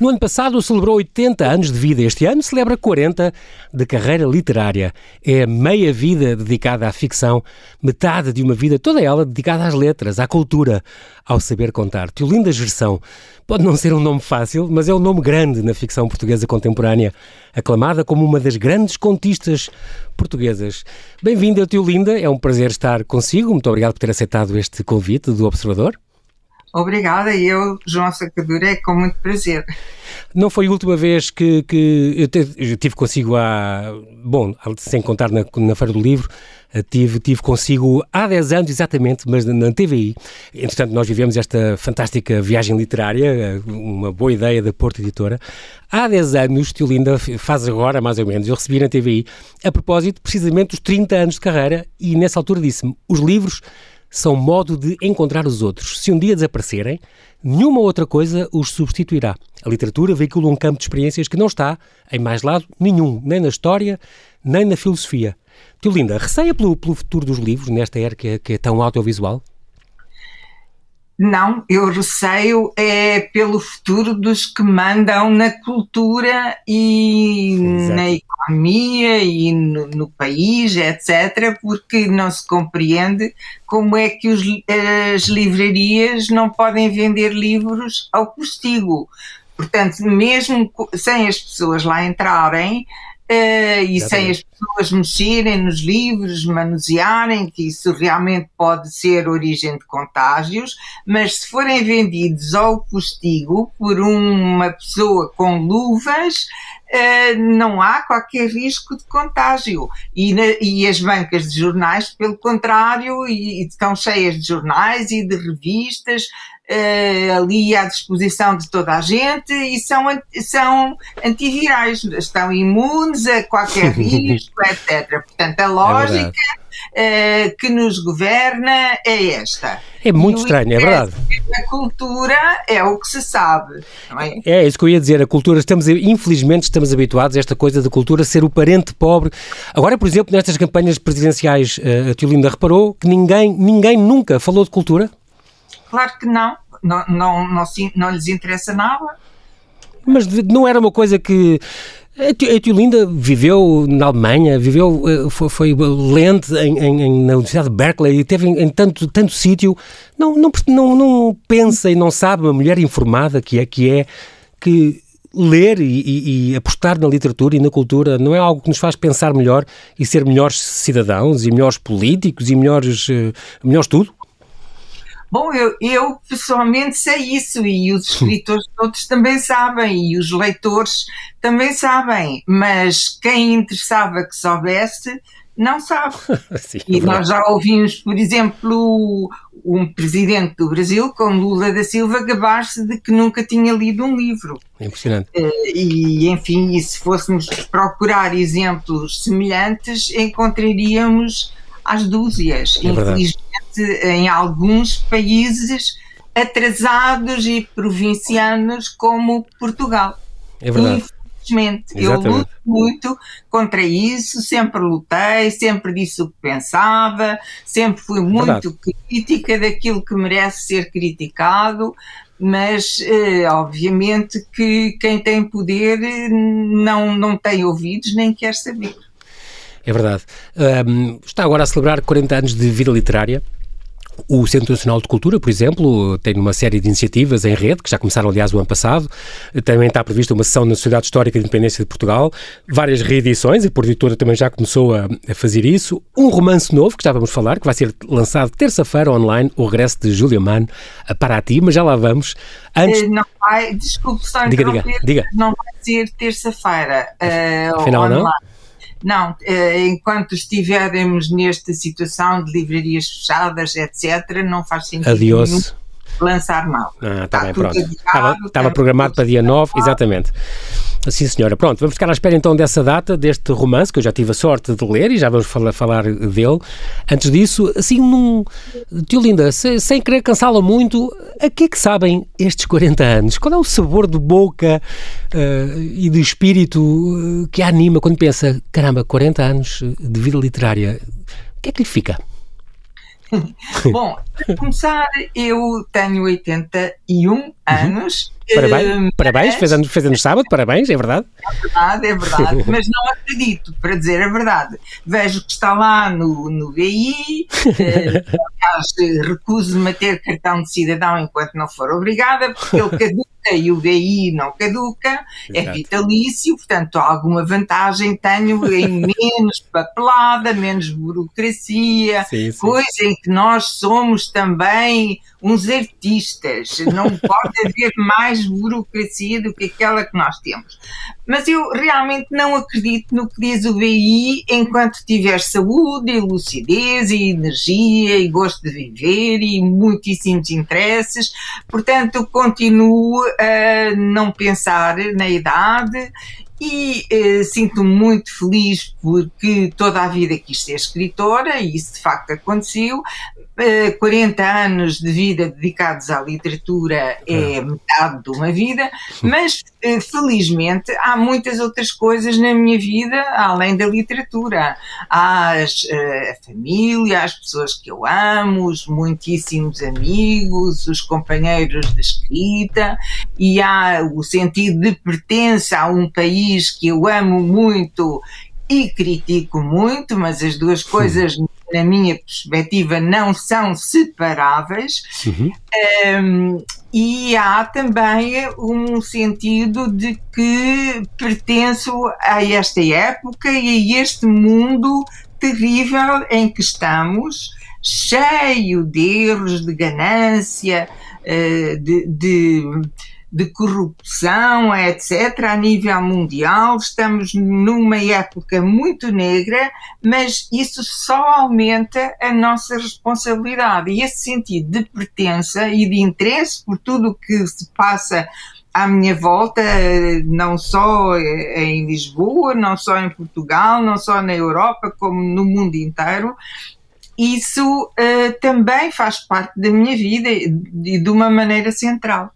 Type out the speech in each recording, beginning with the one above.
No ano passado celebrou 80 anos de vida. Este ano celebra 40 de carreira literária. É meia vida dedicada à ficção, metade de uma vida, toda ela dedicada às letras, à cultura, ao saber contar. Teolinda Gerção pode não ser um nome fácil, mas é um nome grande na ficção portuguesa contemporânea, aclamada como uma das grandes contistas portuguesas. Bem-vinda, Teolinda. É um prazer estar consigo. Muito obrigado por ter aceitado este convite do Observador. Obrigada, e eu, João Sacadura, é com muito prazer. Não foi a última vez que, que eu, te, eu, tive consigo há. Bom, sem contar na, na Feira do Livro, eh, tive, tive consigo há 10 anos exatamente, mas na TVI. Entretanto, nós vivemos esta fantástica viagem literária, eh, uma boa ideia da Porto Editora. Há 10 anos, Tio Linda faz agora mais ou menos, eu recebi na TVI, a propósito precisamente dos 30 anos de carreira, e nessa altura disse-me: os livros são modo de encontrar os outros. Se um dia desaparecerem, nenhuma outra coisa os substituirá. A literatura veicula um campo de experiências que não está em mais lado nenhum, nem na história, nem na filosofia. Tio Linda, receia pelo, pelo futuro dos livros nesta era que é, que é tão audiovisual? Não, eu receio é pelo futuro dos que mandam na cultura e Exato. na economia e no, no, país, etc., porque não se compreende como é que os, as livrarias não podem vender livros ao postigo. Portanto, mesmo sem as pessoas lá entrarem, Uh, e sem as pessoas mexerem nos livros, manusearem, que isso realmente pode ser origem de contágios, mas se forem vendidos ao postigo por uma pessoa com luvas, uh, não há qualquer risco de contágio. E, na, e, as bancas de jornais, pelo contrário, e, e estão cheias de jornais e de revistas, uh, ali à disposição de toda a gente e são, são antivirais, estão imunes a qualquer risco, etc. Portanto, a é lógica é que nos governa é esta. É muito estranho, é verdade. A cultura é o que se sabe. É? é? isso que eu ia dizer. A cultura, estamos, infelizmente, estamos habituados a esta coisa da cultura ser o parente pobre. Agora, por exemplo, nestas campanhas presidenciais, uh, a Tio Linda reparou que ninguém, ninguém nunca falou de cultura? Claro que não. Não, não, não, não lhes interessa nada. Mas não era uma coisa que. A Tio Linda viveu na Alemanha, viveu, eh, foi, foi lente em, em, na Universidade de Berkeley e teve em, em tanto, tanto sítio. Não, não, não, não pensa e não sabe, uma mulher informada que é, que é, que ler e, e, e, apostar na literatura e na cultura não é algo que nos faz pensar melhor e ser melhores cidadãos e melhores políticos e melhores, uh, melhores tudo? Bom, eu, eu pessoalmente sei isso e os escritores todos também sabem e os leitores também sabem, mas quem interessava que soubesse não sabe. Sim, e é nós já ouvimos, por exemplo, um presidente do Brasil, como Lula da Silva, gabar-se de que nunca tinha lido um livro. É impressionante. Eh, e, enfim, e se fôssemos procurar exemplos semelhantes, encontraríamos às dúzias. É em alguns países atrasados e provincianos como Portugal. É verdade. Infelizmente, eu luto muito contra isso, sempre lutei, sempre disse o que pensava, sempre fui muito verdade. crítica daquilo que merece ser criticado, mas eh, obviamente que quem tem poder não, não tem ouvidos nem quer saber. É verdade. Um, está agora a celebrar 40 anos de vida literária. O Centro Nacional de Cultura, por exemplo, tem uma série de iniciativas em rede, que já começaram, aliás, o ano passado. Também está prevista uma sessão na Sociedade Histórica de Independência de Portugal, várias reedições, e por editora também já começou a, a, fazer isso. Um romance novo, que já vamos falar, que vai ser lançado terça-feira online, o regresso de Julia Mann a Paraty, mas já lá vamos. Antes... Eh, não vai, desculpe só diga, diga, diga. não vai ser terça-feira. Uh, Afinal, online. não? Não, eh, enquanto estivermos nesta situação de livrarias fechadas, etc., não faz sentido Adiós. nenhum lançar mal. Ah, está bem, pronto. Estava, estava programado para dia 9, exatamente. Sim, senhora. Pronto, vamos ficar à espera então dessa data, deste romance, que eu já tive a sorte de ler e já vamos falar, falar dele. Antes disso, assim, num. Tio Linda, se, sem querer cansá-la muito, a que é que sabem estes 40 anos? Qual é o sabor de boca uh, e de espírito uh, que a anima quando pensa, caramba, 40 anos de vida literária? O que é que lhe fica? Bom, para começar, eu tenho 81 anos Parabéns, uh, parabéns fez, anos, fez anos sábado, parabéns, é verdade? É verdade, é verdade, mas não acredito, para dizer a verdade. Vejo que está lá no, no VI, uh, recuso-me a ter cartão de cidadão enquanto não for obrigada, porque ele caduca e o VI não caduca, é Exato. é vitalício, portanto alguma vantagem tenho em menos papelada, menos burocracia, sim, sim. coisa em que nós somos também uns artistas, não pode haver mais burocracia do que aquela que nós temos. Mas eu realmente não acredito no que diz o BI enquanto tiver saúde e lucidez e energia e gosto de viver e muitíssimos interesses, portanto continuo a não pensar na idade e eh, sinto-me muito feliz porque toda a vida quis ser escritora e isso de facto aconteceu, 40 anos de vida dedicados à literatura é metade de uma vida, mas eh, felizmente há muitas outras coisas na minha vida além da literatura. Há as, eh, a família, as pessoas que eu amo, os muitíssimos amigos, os companheiros de escrita, e há o sentido de pertença a um país que eu amo muito e critico muito, mas as duas coisas na minha perspectiva, não são separáveis. Uhum. Um, e há também um sentido de que pertenço a esta época e a este mundo terrível em que estamos, cheio de erros, de ganância, eh, de, de de corrupção, etc., a nível mundial. Estamos numa época muito negra, mas isso só aumenta a nossa responsabilidade. E esse sentido de pertença e de interesse por tudo o que se passa à minha volta, não só em Lisboa, não só em Portugal, não só na Europa, como no mundo inteiro, isso uh, também faz parte da minha vida e de uma maneira central.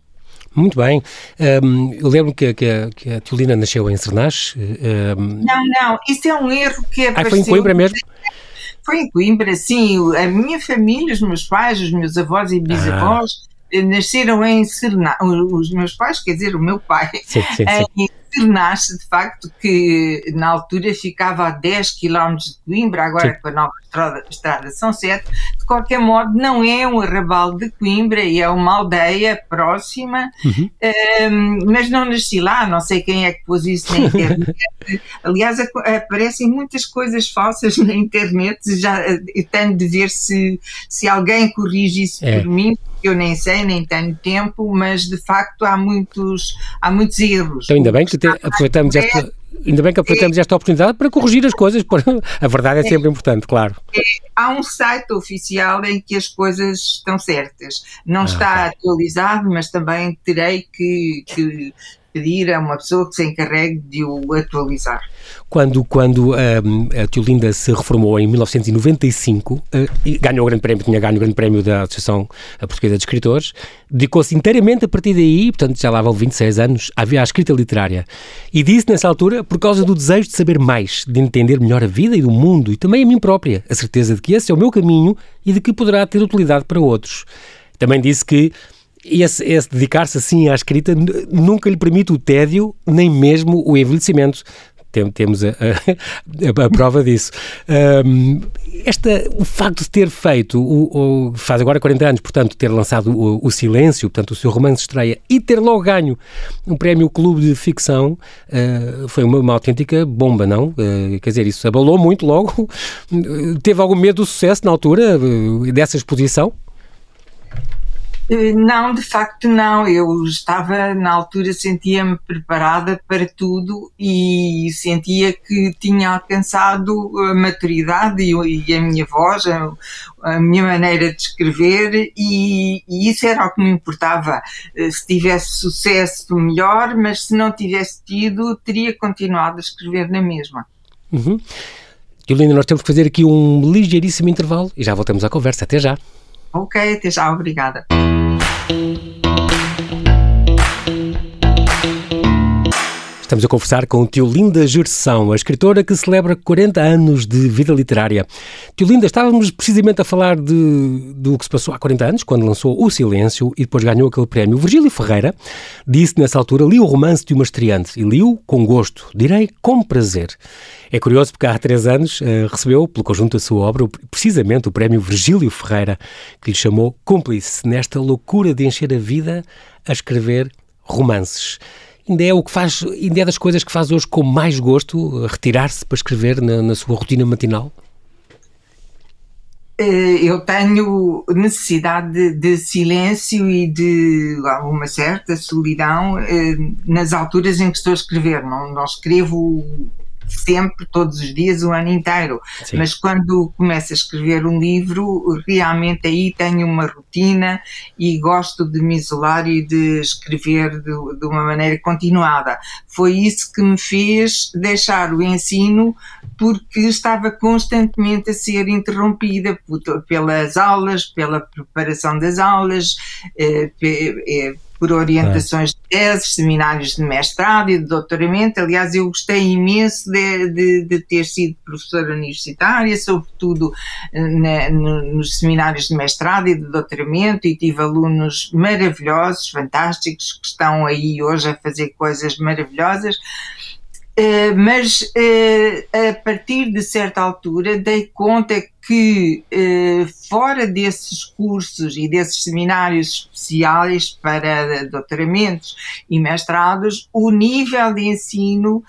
Muito bem. Um, eu lembro que, que, que, a nasceu em Cernache. Um... Não, não, isso é um erro que apareceu... Ah, foi em Coimbra mesmo? Foi em Coimbra, sim. A minha família, os meus pais, os meus avós e bisavós ah. nasceram em Cernache. Os meus pais, quer dizer, o meu pai, sim, sim, sim. em Cernache, de facto, que na altura ficava a 10 km de Coimbra, agora Sim. com a nova estrada, estrada são 7. De qualquer modo, não é um arrabal de Coimbra, é uma aldeia próxima, uhum. um, mas não nasci lá, não sei quem é que pôs isso na internet. Aliás, aparecem muitas coisas falsas na internet, já tenho de ver se, se alguém corrige isso é. por mim eu nem sei, nem tenho tempo, mas de facto há muitos, há muitos erros. Então, ainda bem que te, aproveitamos esta. Ainda bem que aproveitamos esta oportunidade para corrigir as coisas, a verdade é sempre importante, claro. É, há um site oficial em que as coisas estão certas. Não ah, está tá. atualizado, mas também terei que, que pedir a uma pessoa que se encarregue de o atualizar. Quando, quando um, a Tiolinda se reformou em 1995, uh, e ganhou o grande prémio, tinha ganho o grande prémio da Associação Portuguesa de Escritores, dedicou-se inteiramente a partir daí, portanto já lá vão 26 anos, à escrita literária. E disse nessa altura, por causa do desejo de saber mais, de entender melhor a vida e o mundo, e também a mim própria, a certeza de que esse é o meu caminho e de que poderá ter utilidade para outros. Também disse que esse, esse dedicar-se assim à escrita nunca lhe permite o tédio, nem mesmo o envelhecimento. Tem, temos a, a, a, prova disso. Um, esta, o facto de ter feito, o, o, faz agora 40 anos, portanto, ter lançado o, o, Silêncio, portanto, o seu romance estreia, e ter logo ganho um prémio Clube de Ficção, uh, foi uma, uma, autêntica bomba, não? Uh, quer dizer, isso abalou muito logo. Teve algum medo do sucesso na altura uh, dessa exposição? Eh, não, de facto não. Eu estava, na altura, sentia-me preparada para tudo e sentia que tinha alcançado a maturidade e, a minha voz, a, minha maneira de escrever e, e, isso era o que me importava. Eh, se tivesse sucesso, melhor, mas se não tivesse tido, teria continuado a escrever na mesma. Uhum. Yolanda, nós temos que fazer aqui um ligeiríssimo intervalo e já voltamos à conversa. Até já. Ok, até já, obrigada. Estamos a conversar com Teolinda Gerção, a escritora que celebra 40 anos de vida literária. Teolinda, estávamos precisamente a falar de, do que se passou há 40 anos, quando lançou O Silêncio e depois ganhou aquele prémio. Virgílio Ferreira disse nessa altura, li o romance de uma estreante e li-o com gosto, direi com prazer. É curioso porque há três anos uh, recebeu, pelo conjunto da sua obra, precisamente o prémio Virgílio Ferreira, que lhe chamou cúmplice nesta loucura de encher a vida a escrever romances ainda é o que faz, ainda é das coisas que faz hoje com mais gosto, retirar-se para escrever na, na sua rotina matinal? Eh, eu tenho necessidade de, de, silêncio e de uma certa solidão eh, nas alturas em que estou a escrever. Não, não escrevo sempre, todos os dias, o ano inteiro. Sim. Mas quando começo a escrever um livro, realmente aí tenho uma rotina e gosto de me isolar e de escrever de, de uma maneira continuada. Foi isso que me fez deixar o ensino porque estava constantemente a ser interrompida pelas aulas, pela preparação das aulas, eh, eh, por orientações de teses, seminários de mestrado e de doutoramento. Aliás, eu gostei imenso de, de, de ter sido professora universitária, sobretudo eh, na, no, nos seminários de mestrado e de doutoramento, e tive alunos maravilhosos, fantásticos, que estão aí hoje a fazer coisas maravilhosas. Uh, mas uh, a partir de certa altura dei conta que uh, fora desses cursos e desses seminários especiais para doutoramentos e mestrados, o nível de ensino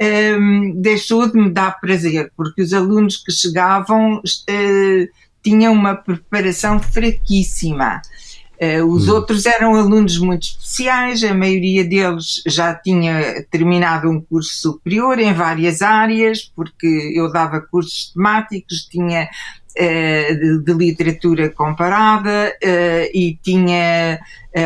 um, deixou de me dar prazer, porque os alunos que chegavam tinham uma preparação fraquíssima. Uh, os hum. outros eram alunos muito especiais, a maioria deles já tinha terminado um curso superior em várias áreas, porque eu dava cursos temáticos, tinha uh, de, de, literatura comparada uh, e tinha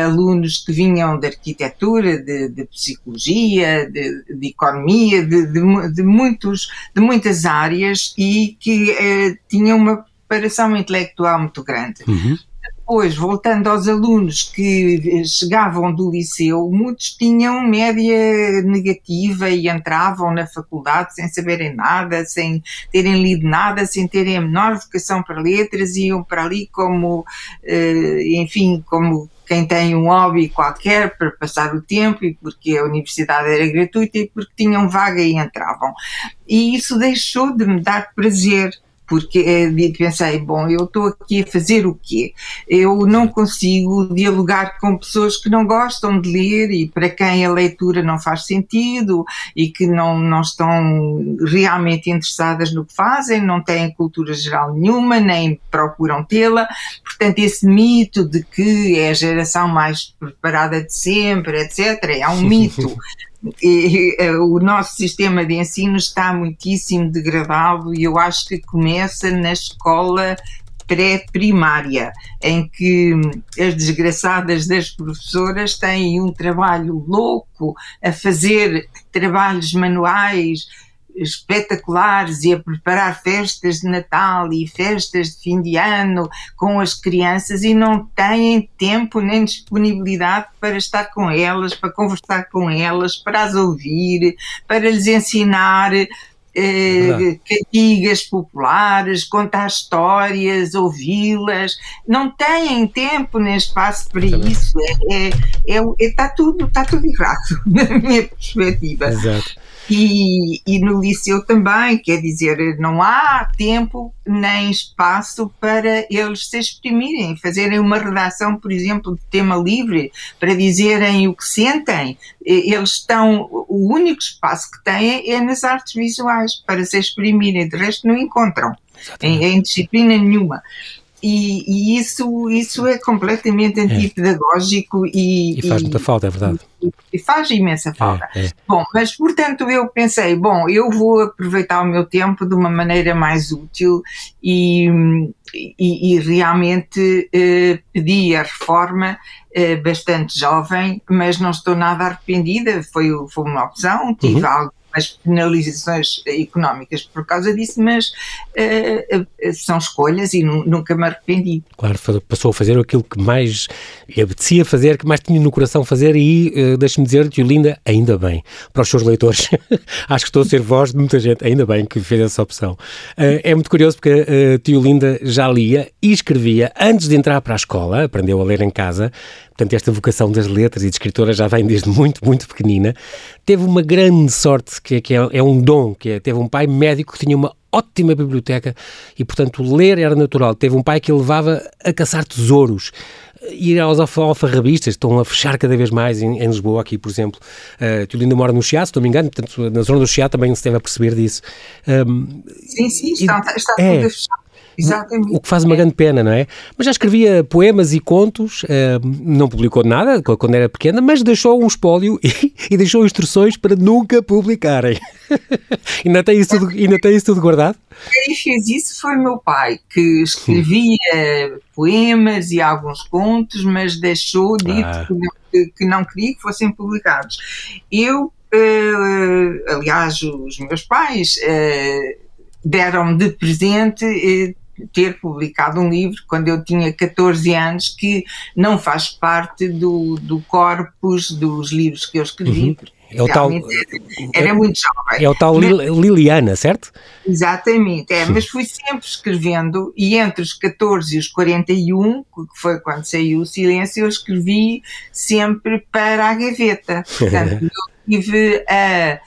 alunos que vinham de arquitetura, de, de psicologia, de, de economia, de, muitos, de muitas áreas e que tinham uma preparação intelectual muito grande. Uhum depois, voltando aos alunos que chegavam do liceu, muitos tinham média negativa e entravam na faculdade sem saberem nada, sem terem lido nada, sem terem a menor vocação para letras, iam para ali como, eh, enfim, como quem tem um hobby qualquer para passar o tempo e porque a universidade era gratuita e porque tinham vaga e entravam. E isso deixou de me dar prazer porque é, pensei, bom, eu estou aqui a fazer o quê? Eu não consigo dialogar com pessoas que não gostam de ler e para quem a leitura não faz sentido e que não, não estão realmente interessadas no que fazem, não têm cultura geral nenhuma, nem procuram tê-la. Portanto, esse mito de que é a geração mais preparada de sempre, etc., é um mito. E, e, o nosso sistema de ensino está muitíssimo degradado e eu acho que começa na escola pré-primária, em que as desgraçadas das professoras têm um trabalho louco a fazer trabalhos manuais espetaculares e a preparar festas de Natal e festas de fim de ano com as crianças e não têm tempo nem disponibilidade para estar com elas, para conversar com elas, para as ouvir, para lhes ensinar eh, cantigas populares, contar histórias, ouvi-las, não têm tempo nem espaço para isso. É, é, é, está tudo, está tudo errado, na minha perspectiva. Exato. E, e no liceu também, quer dizer, não há tempo nem espaço para eles se exprimirem, fazerem uma redação, por exemplo, de tema livre, para dizerem o que sentem. Eles estão, o único espaço que têm é nas artes visuais para se exprimirem, de resto não encontram em, em disciplina nenhuma. E, e, isso, isso é completamente é. antipedagógico é. e, e faz muita falta, é verdade. E, e faz imensa falta. É, é. Bom, mas portanto eu pensei, bom, eu vou aproveitar o meu tempo de uma maneira mais útil e, e, realmente eh, pedi a reforma eh, bastante jovem, mas não estou nada arrependida, foi, foi uma opção, tive uhum. algo umas penalizações económicas por causa disso, mas uh, uh, são escolhas e nunca me arrependi. Claro, passou a fazer aquilo que mais apetecia fazer, que mais tinha no coração fazer e uh, deixe-me dizer-te, Linda, ainda bem, para os seus leitores, acho que estou a ser voz de muita gente, ainda bem que fez essa opção. é muito curioso porque a tio Linda já lia e escrevia antes de entrar para a escola, aprendeu a ler em casa, Portanto, esta vocação das letras e de escritora já vem desde muito, muito pequenina. Teve uma grande sorte, que é, que é, é um dom, que é, teve um pai médico que tinha uma ótima biblioteca e, portanto, ler era natural. Teve um pai que levava a caçar tesouros, ir aos alfarrabistas, estão a fechar cada vez mais em, em Lisboa, aqui, por exemplo. Uh, tu ainda mora no Chiado, se não me engano, portanto, na zona do Chiado também se deve perceber disso. Um, sim, sim, está, está é, tudo a fechar. Exatamente. O que faz uma grande pena, não é? Mas já escrevia poemas e contos, uh, não publicou nada quando era pequena, mas deixou um espólio e, e deixou instruções para nunca publicarem. ainda, tem isso tudo, ainda tem isso tudo guardado? Quem fez isso foi meu pai, que escrevia Sim. poemas e alguns contos, mas deixou dito ah. que, não, que não queria que fossem publicados. Eu, uh, aliás, os meus pais. Deram-me de presente ter publicado um livro quando eu tinha 14 anos que não faz parte do, do corpus dos livros que eu escrevi. Uhum. É o tal, era, era, muito jovem. É o tal mas, Liliana, certo? Exatamente, é, mas fui sempre escrevendo e entre os 14 e os 41, que foi quando saiu o silêncio, eu escrevi sempre para a gaveta. Portanto, eu tive a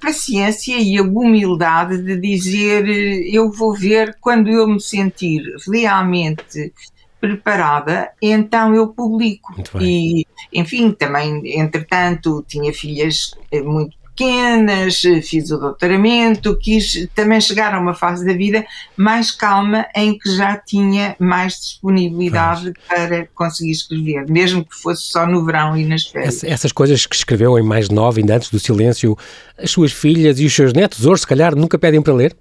paciência e a humildade de dizer eh, eu vou ver quando eu me sentir realmente preparada, então eu publico. E, enfim, também, entretanto, tinha filhas eh, muito pequenas, fiz o doutoramento, quis também chegar a uma fase da vida mais calma em que já tinha mais disponibilidade para conseguir escrever, mesmo que fosse só no verão e nas férias. Essas coisas que escreveu em mais nova, ainda antes do silêncio, as suas filhas e os seus netos, hoje se calhar, nunca pedem para ler?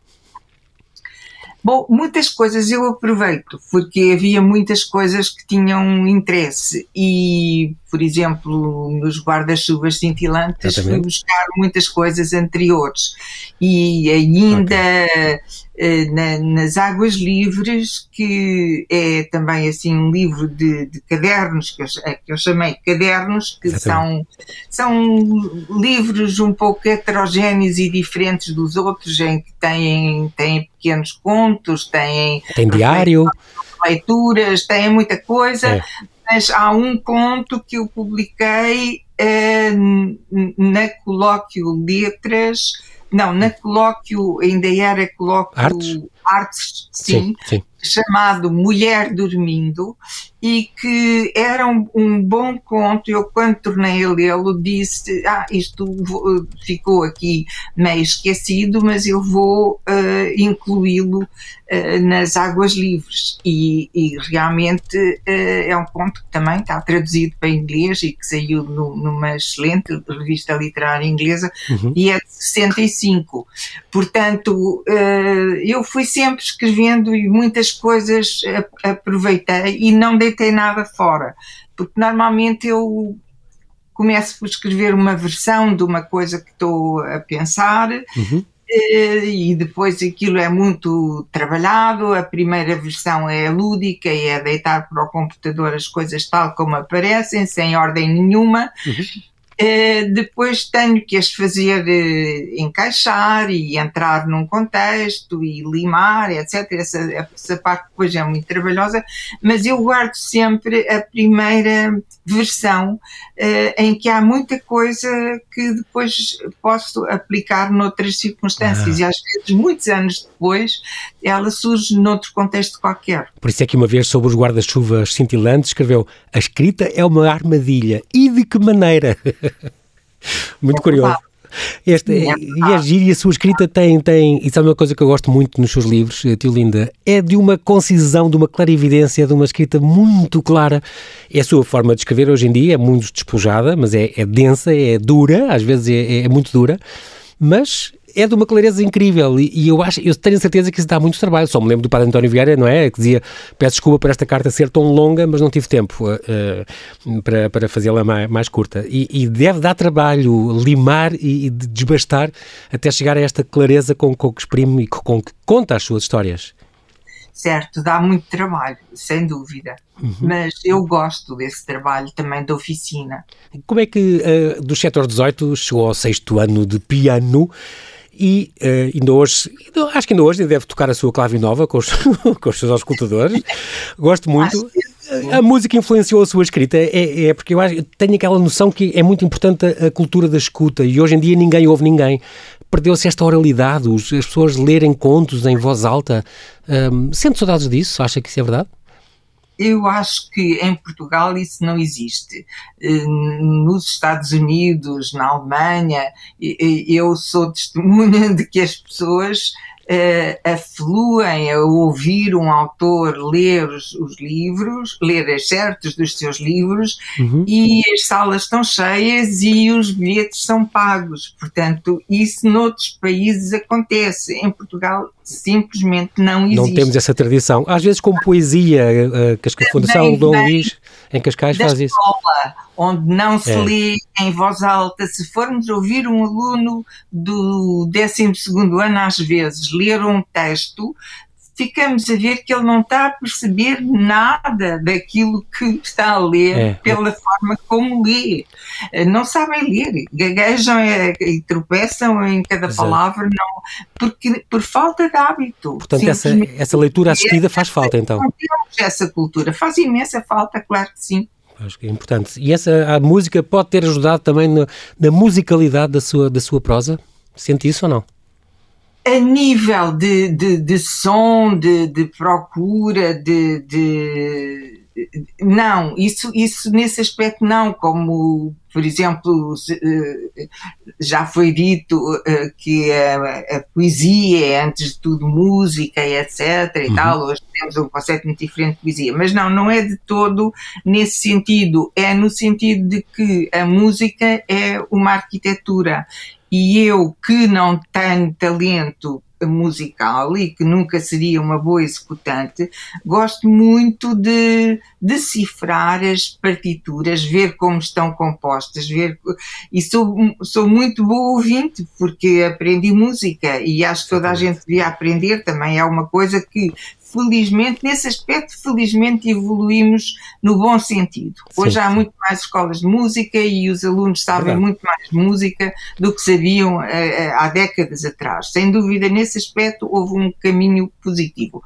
Bom, muitas coisas eu aproveito, porque havia muitas coisas que tinham interesse. E, por exemplo, nos guarda-chuvas cintilantes fui buscar muitas coisas anteriores. E ainda okay. Eh, na, nas Águas Livres, que é também assim um livro de, de cadernos, que eu, é, que eu, chamei cadernos, que são, são livros um pouco heterogéneos e diferentes dos outros, em que têm, têm pequenos contos, têm. Tem diário. Leituras, têm muita coisa. É. Mas há um conto que eu publiquei eh, na Colóquio Letras, não, na colóquio, ainda era colóquio Artes, Artes sim, sim, sim, chamado Mulher Dormindo, e que era um, um, bom conto. Eu, quando tornei a lê-lo, disse: Ah, isto ficou aqui meio esquecido, mas eu vou uh, incluí-lo uh, nas Águas Livres. E, e realmente uh, é um conto que também está traduzido para inglês e que saiu no, numa excelente revista literária inglesa uhum. e é de 65. Portanto, eu fui sempre escrevendo e muitas coisas aproveitei e não deitei nada fora, porque normalmente eu começo por escrever uma versão de uma coisa que estou a pensar. Uhum. Eh, e depois aquilo é muito trabalhado. A primeira versão é lúdica e é deitar para o computador as coisas tal como aparecem, sem ordem nenhuma. Uhum. Eh, depois tenho que as fazer uh, encaixar e entrar num contexto e limar, etc. Essa, essa parte depois é muito trabalhosa, mas eu guardo sempre a primeira versão uh, em que há muita coisa que depois posso aplicar noutras circunstâncias ah. e às vezes, muitos anos depois, ela surge noutro contexto qualquer. Por isso é que uma vez sobre os guarda-chuvas cintilantes escreveu a escrita é uma armadilha. E de que maneira? Muito curioso. Este, é, e e a sua escrita tem, tem, isso é uma coisa que eu gosto muito nos seus livros, eh, tio Linda, é de uma concisão, de uma clarividência, de uma escrita muito clara. É a sua forma de escrever hoje em dia, é muito despojada, mas é, é densa, é dura, às vezes é, é muito dura, mas é de uma clareza incrível e, e, eu acho, eu tenho certeza que isso dá muito trabalho. Só me lembro do padre António Vieira, não é? Que dizia, peço desculpa por esta carta ser tão longa, mas não tive tempo uh, para, para fazê-la mais, mais, curta. E, e, deve dar trabalho limar e, e, desbastar até chegar a esta clareza com, com que exprime e com que conta as suas histórias certo, dá muito trabalho, sem dúvida. Uhum. Mas eu gosto desse trabalho também da oficina. Como é que uh, do setor 18 chegou ao sexto ano de piano? E uh, ainda hoje, acho que ainda hoje deve tocar a sua clave nova com os, com os seus auscultadores. Gosto muito. A música influenciou a sua escrita, é, é porque eu, acho, tenho aquela noção que é muito importante a, a, cultura da escuta e hoje em dia ninguém ouve ninguém. Perdeu-se esta oralidade, os, as pessoas lerem contos em voz alta. Um, sente saudades disso? Acha que isso é verdade? Eu acho que em Portugal isso não existe. Hum, nos Estados Unidos, na Alemanha, eu sou testemunha de que as pessoas uh, afluem a ouvir um autor ler os, os livros, ler excertos dos seus livros, uhum. e as salas estão cheias e os bilhetes são pagos. Portanto, isso noutros países acontece. Em Portugal simplesmente não existe. Não temos essa tradição. Às vezes com poesia, a, a Fundação Dom Luís em Cascais faz isso. Escola, onde não se é. lê em voz alta. Se formos ouvir um aluno do 12 ano, às vezes, ler um texto, ficamos a ver que ele não está a perceber nada daquilo que está a ler é. pela forma como lê. Não sabem ler, gaguejam e tropeçam em cada Exato. palavra, não, porque, por falta de hábito. Portanto, essa, essa leitura assistida faz falta, então. Não temos essa cultura, faz imensa falta, claro que sim. Acho que é importante. E essa a música pode ter ajudado também na, na musicalidade da sua, da sua prosa? Sente isso ou não? A nível de, de, de som, de, de procura, de, de, não, isso, isso nesse aspecto não, como por exemplo eh, já foi dito eh, que a, a poesia é antes de tudo música e etc e uhum. tal, hoje temos um conceito muito diferente de poesia, mas não, não é de todo nesse sentido, é no sentido de que a música é uma arquitetura e eu que não tenho talento musical e que nunca seria uma boa executante, gosto muito de decifrar as partituras, ver como estão compostas, ver e sou, sou muito boa ouvinte porque aprendi música e acho que toda a gente devia aprender também é uma coisa que felizmente, nesse aspecto, felizmente evoluímos no bom sentido. Hoje sim, há sim. muito mais escolas de música e os alunos sabem Verdade. muito mais música do que sabiam uh, há décadas atrás. Sem dúvida, nesse aspecto, houve um caminho positivo.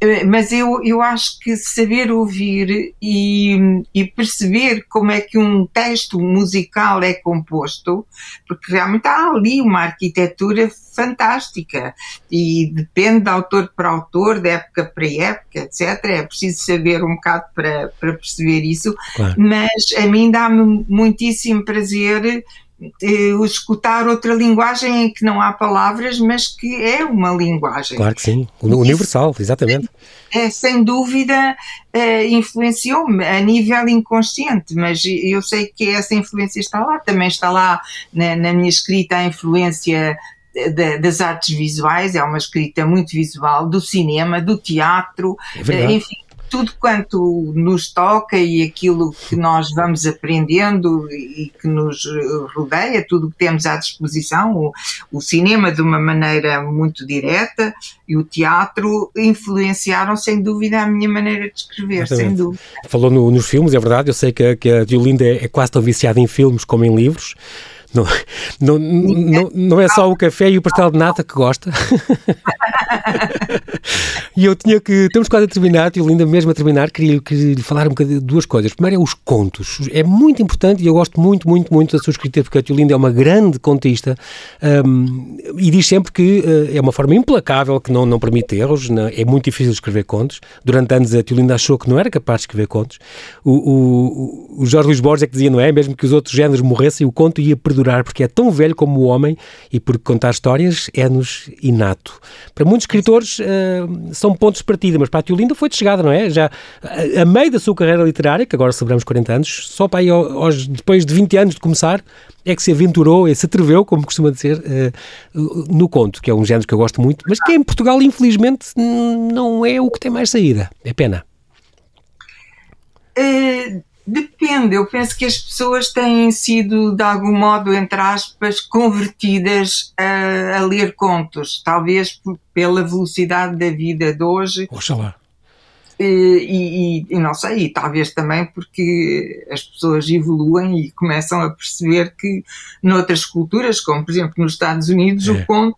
Eh, mas eu, eu acho que saber ouvir e, e, perceber como é que um texto musical é composto, porque realmente há ali uma arquitetura fantástica e depende de autor para autor, de época para época, etc. É preciso saber um bocado para, para perceber isso, claro. mas a mim dá-me muitíssimo prazer uh, escutar outra linguagem em que não há palavras, mas que é uma linguagem. Claro que sim, universal, exatamente. É, sem dúvida uh, influenciou-me a nível inconsciente, mas eu sei que essa influência está lá, também está lá na, na minha escrita a influência das artes visuais, é uma escrita muito visual, do cinema, do teatro, é enfim, tudo quanto nos toca e aquilo que nós vamos aprendendo e que nos rodeia, tudo que temos à disposição, o, o, cinema de uma maneira muito direta e o teatro influenciaram sem dúvida a minha maneira de escrever, Exatamente. sem dúvida. Falou no, nos filmes, é verdade, eu sei que, que a Diolinda é, é quase tão viciada em filmes como em livros. Não, não, não, não é só o café e o pastel de nata que gosta. e eu tinha que. Estamos quase a terminar, e Linda, mesmo a terminar, queria, queria lhe falar um bocadinho de duas coisas. Primeiro é os contos. É muito importante e eu gosto muito, muito, muito da sua escrita, porque a Tiolinda é uma grande contista um, e diz sempre que uh, é uma forma implacável que não, não permite erros. Não, é muito difícil escrever contos. Durante anos a Tiolinda achou que não era capaz de escrever contos. O, o, o Jorge Luís Borges é que dizia, não é? Mesmo que os outros géneros morressem, o conto ia perdurar, porque é tão velho como o homem e porque contar histórias é-nos inato. Para muitos escritores uh, são pontos de partida, mas para a Tiolinda foi de chegada, não é? Já a, a meio da sua carreira literária, que agora celebramos 40 anos, só para aí aos, depois de 20 anos de começar, é que se aventurou e se atreveu, como costuma dizer, uh, no conto, que é um género que eu gosto muito, mas que em Portugal, infelizmente, não é o que tem mais saída. É pena. Uh, depende, eu penso que as pessoas têm sido, de algum modo, entre aspas, convertidas a, a ler contos, talvez pela velocidade da vida de hoje. Oxalá. E, e, e, não sei, e talvez também porque as pessoas evoluem e começam a perceber que noutras culturas, como por exemplo nos Estados Unidos, é. o conto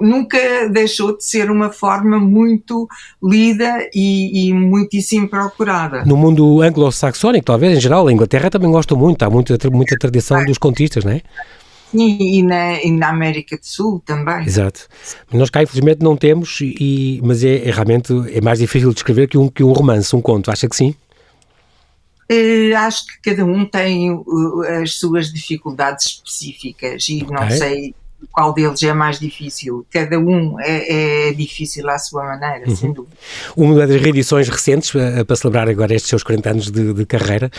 nunca deixou de ser uma forma muito lida e, e muitíssimo procurada. No mundo anglo-saxónico, talvez, em geral, a Inglaterra também gosta muito, há muita, muita tradição dos contistas, não é? Sim, e na, e na América do Sul também. Exato. Nós cá, infelizmente, não temos, e, mas é, é realmente é mais difícil de escrever que um, que um romance, um conto. Acha que sim? Uh, acho que cada um tem uh, as suas dificuldades específicas e okay. não sei qual deles é mais difícil. Cada um é, é difícil à sua maneira, uhum. sem dúvida. Uma das reedições recentes, eh, para celebrar agora estes seus 40 anos de, de carreira,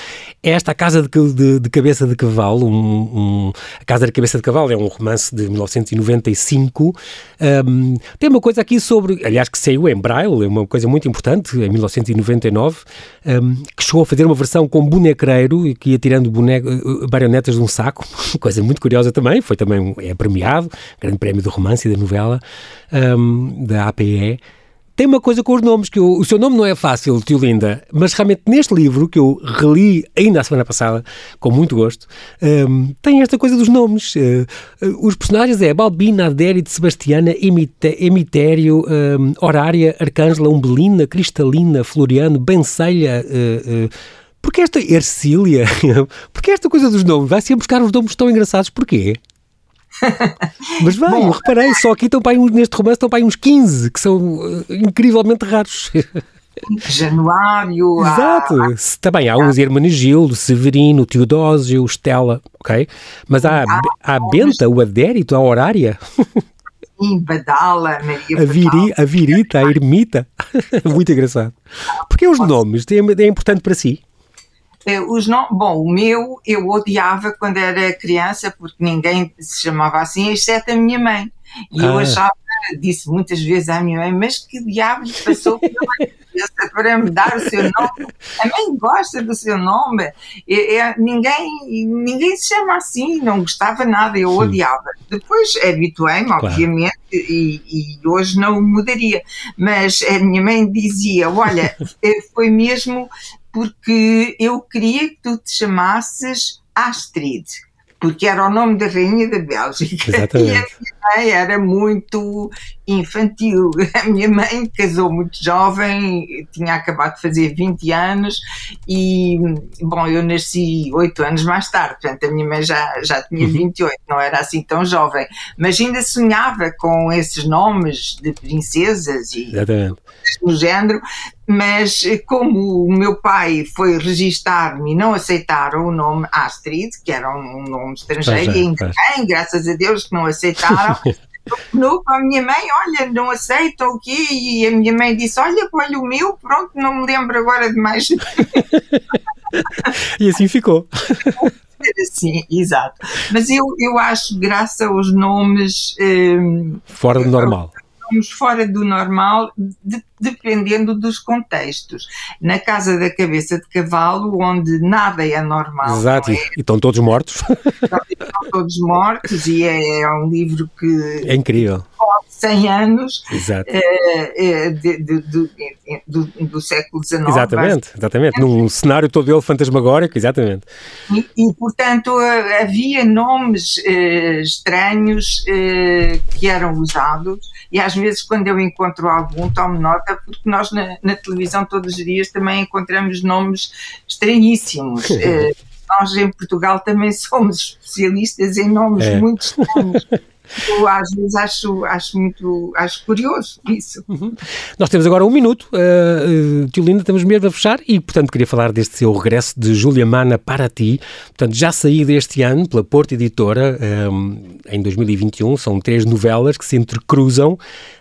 é esta A Casa de, de, de Cabeça de Cavalo. Um, um, a Casa de Cabeça de Cavalo é um romance de 1995. Um, tem uma coisa aqui sobre, aliás, que saiu em Braille, é uma coisa muito importante, em 1999, que chegou a fazer uma versão com bonecreiro, que ia tirando boneco, eh, marionetas de um saco, coisa muito curiosa também, foi também é premiado Grande Prémio do Romance e da Novela, um, da APE. Tem uma coisa com os nomes, que eu, o seu nome não é fácil, tio Linda, mas realmente neste livro, que eu reli ainda a semana passada, com muito gosto, um, tem esta coisa dos nomes. Uh, uh, os personagens é Balbina, Adérito, Sebastiana, Emitério, um, Horária, Arcângela, Umbelina, Cristalina, Floriano, Bencelha, uh, porque esta Ercília, porque esta coisa dos nomes, vai sempre buscar os nomes tão engraçados, porquê? Mas vai, Bom, eu reparei, só aqui estão para aí, neste romance estão para aí uns 15, que são uh, incrivelmente raros. Januário. Exato. Há, Também há uns Hermenegildo, Severino, Teodósio, Estela, ok? Mas há, há, há Benta, o Adérito, a Horária. Sim, Badala, Maria a, viri, a Virita, a Ermita. Muito engraçado. Porque os nomes é, é importante para si? Eh, os não, bom, o meu eu odiava quando era criança porque ninguém se chamava assim, exceto a minha mãe. E ah. eu achava, disse muitas vezes à minha mãe, mas que diabos passou pela cabeça para me dar o seu nome? A mãe gosta do seu nome. É, é, ninguém, ninguém se chama assim, não gostava nada, eu Sim. odiava. Depois habituei-me, claro. obviamente, e, e, hoje não mudaria. Mas a minha mãe dizia: Olha, eh, foi mesmo porque eu queria que tu te chamasses Astrid, porque era o nome da rainha da Bélgica. Exatamente. Mãe era muito infantil. A minha mãe casou muito jovem, tinha acabado de fazer 20 anos e, bom, eu nasci 8 anos mais tarde, portanto a minha mãe já, já tinha 28, uhum. não era assim tão jovem, mas ainda sonhava com esses nomes de princesas e Exatamente. do género, mas como o meu pai foi registar-me e não aceitaram o nome Astrid, que era um nome estrangeiro, e ainda bem, graças a Deus que não aceitaram, com a minha mãe, olha, não aceitam o quê? E a minha mãe disse, olha, olha o meu, pronto, não me lembro agora de mais. e assim ficou. Sim, exato. Mas eu, eu acho graças aos nomes. Um, Fora do normal estamos fora do normal, de, dependendo dos contextos. Na Casa da Cabeça de Cavalo, onde nada é normal. Exato, é? e estão todos mortos. Estão todos mortos, e é, é um livro que. É incrível. 100 anos é, de, de, de, do, do, século XIX. Exatamente, exatamente. Num cenário todo ele fantasmagórico, exatamente. E, e portanto, havia nomes uh, estranhos que eram usados e às vezes quando eu encontro algum tomo nota, porque nós na, na televisão todos os dias também encontramos nomes estranhíssimos. uh, nós em Portugal também somos especialistas em nomes é. muito estranhos. Eu às vezes acho, acho muito acho curioso isso. Uhum. Nós temos agora um minuto, uh, uh, tio Linda, estamos mesmo a fechar e, portanto, queria falar deste seu regresso de Júlia Mana para ti. Portanto, já saí deste ano pela Porta Editora, um, em 2021, são três novelas que se entrecruzam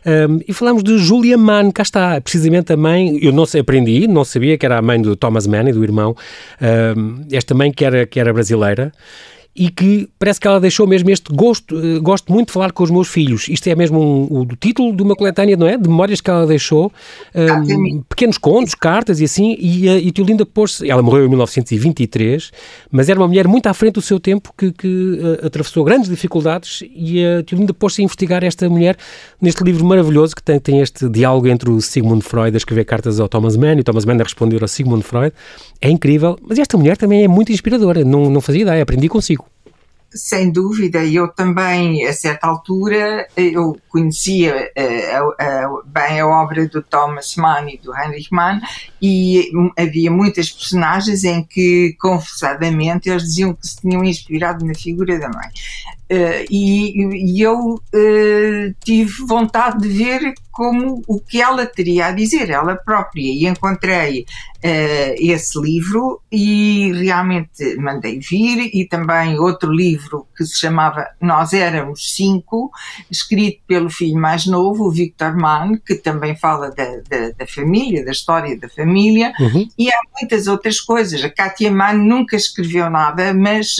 um, e falamos de Júlia Mann, cá está, precisamente a mãe, eu não sei, aprendi, não sabia que era a mãe do Thomas Mann e do irmão, um, esta mãe que era, que era brasileira e que parece que ela deixou mesmo este gosto, uh, gosto muito de falar com os meus filhos. Isto é mesmo um, o título de uma coletânea, não é? De memórias que ela deixou, um, pequenos contos, cartas e assim, e, uh, e Tiolinda pôs-se, ela morreu em 1923, mas era uma mulher muito à frente do seu tempo que, que uh, atravessou grandes dificuldades e a Tiolinda pôs-se a investigar esta mulher neste livro maravilhoso que tem, tem este diálogo entre o Sigmund Freud a escrever cartas ao Thomas Mann e o Thomas Mann a responder ao Sigmund Freud. É incrível, mas esta mulher também é muito inspiradora, não, não fazia ideia, aprendi consigo. Sem dúvida, eu também, a certa altura, eu conhecia uh, bem a obra do Thomas Mann e do Heinrich Mann e havia muitas personagens em que, confessadamente, eles diziam que se tinham inspirado na figura da mãe. Uh, e, e, eu uh, tive vontade de ver como o que ela teria a dizer, ela própria, e encontrei uh, esse livro e realmente mandei vir, e também outro livro que se chamava Nós Éramos Cinco, escrito pelo filho mais novo, o Victor Mann, que também fala da, da, da família, da história da família, uhum. e há muitas outras coisas. A Katia Mann nunca escreveu nada, mas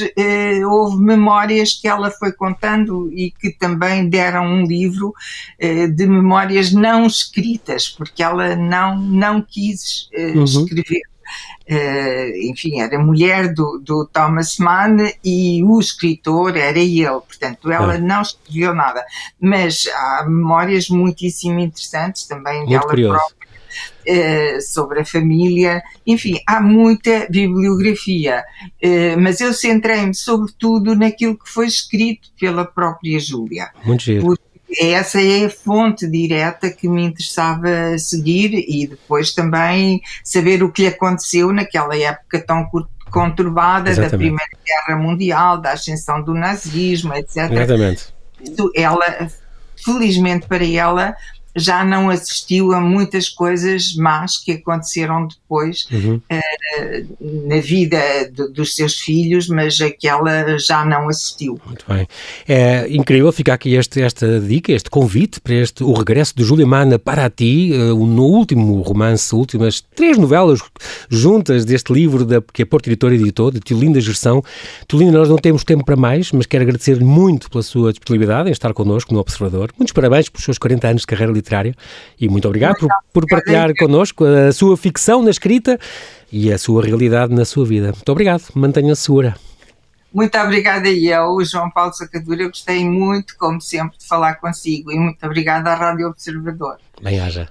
houve memórias que ela foi contando e que também deram um livro eh, de memórias não escritas, porque ela não, não quis eh, uhum. escrever. Uh, enfim, era mulher do, do, Thomas Mann e o escritor era ele, portanto, ela é. não escreveu nada. Mas há memórias muitíssimo interessantes também Muito dela curioso. própria eh, sobre a família, enfim, há muita bibliografia, uh, mas eu centrei-me sobretudo naquilo que foi escrito pela própria Júlia. Muito giro. Essa é a fonte direta que me interessava seguir e depois também saber o que lhe aconteceu naquela época tão conturbada Exatamente. da Primeira Guerra Mundial, da ascensão do nazismo, etc. Exatamente. Ela, felizmente para ela, já não assistiu a muitas coisas más que aconteceram depois uhum. uh, na vida dos seus filhos, mas aquela já não assistiu. Muito bem. É incrível ficar aqui este, esta dica, este convite para este, o regresso de Júlia Mana para ti, uh, no último romance, últimas três novelas juntas deste livro da, que a Porto Editor editou, de Tiolinda Gerção. Tiolinda, nós não temos tempo para mais, mas quero agradecer muito pela sua disponibilidade em estar connosco no Observador. Muitos parabéns pelos seus 40 anos de carreira literária E muito obrigado por, por partilhar connosco a sua ficção na escrita e a sua realidade na sua vida. Muito obrigado, mantenha-se segura. Muito obrigada e eu, João Paulo Sacadura. Eu gostei muito, como sempre, de falar consigo e muito obrigada à Rádio Observador. Bem-haja.